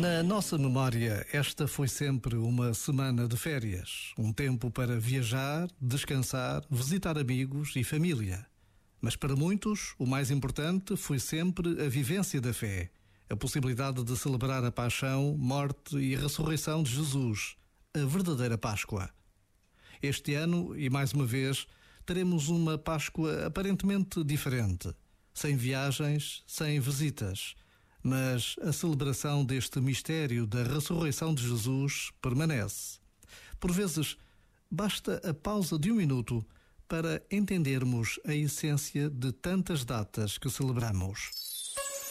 Na nossa memória, esta foi sempre uma semana de férias, um tempo para viajar, descansar, visitar amigos e família. Mas para muitos, o mais importante foi sempre a vivência da fé, a possibilidade de celebrar a paixão, morte e ressurreição de Jesus, a verdadeira Páscoa. Este ano, e mais uma vez, teremos uma Páscoa aparentemente diferente, sem viagens, sem visitas mas a celebração deste mistério da ressurreição de Jesus permanece. Por vezes, basta a pausa de um minuto para entendermos a essência de tantas datas que celebramos.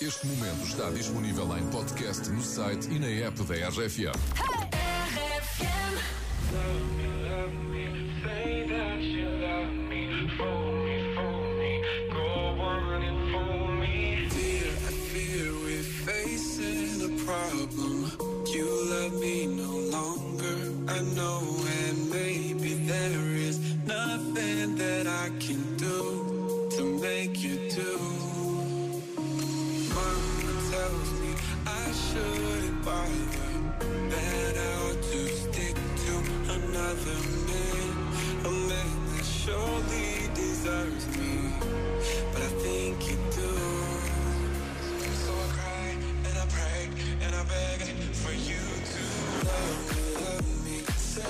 Este momento está disponível em podcast no site e na app da RFM. problem.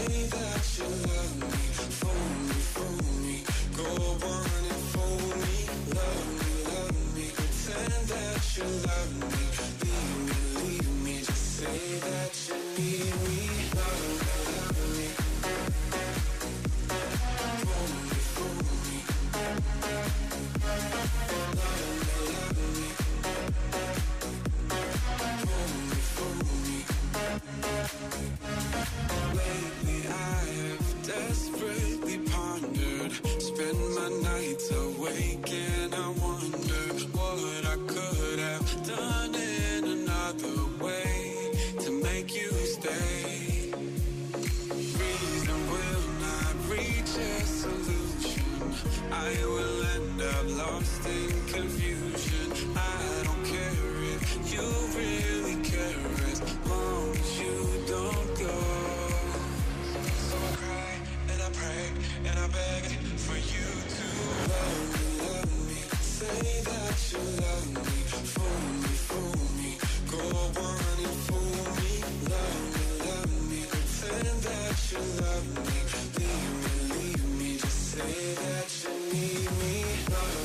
that you love nights awake and I wonder what I could have done in another way to make you stay. Reason will not reach a solution. I will end up lost and confused. Bye.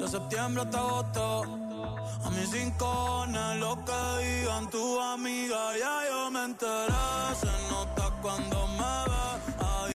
de septiembre hasta agosto. A mis rincones, lo que digan tu amiga, ya yo me enteré. Se nota cuando me ve.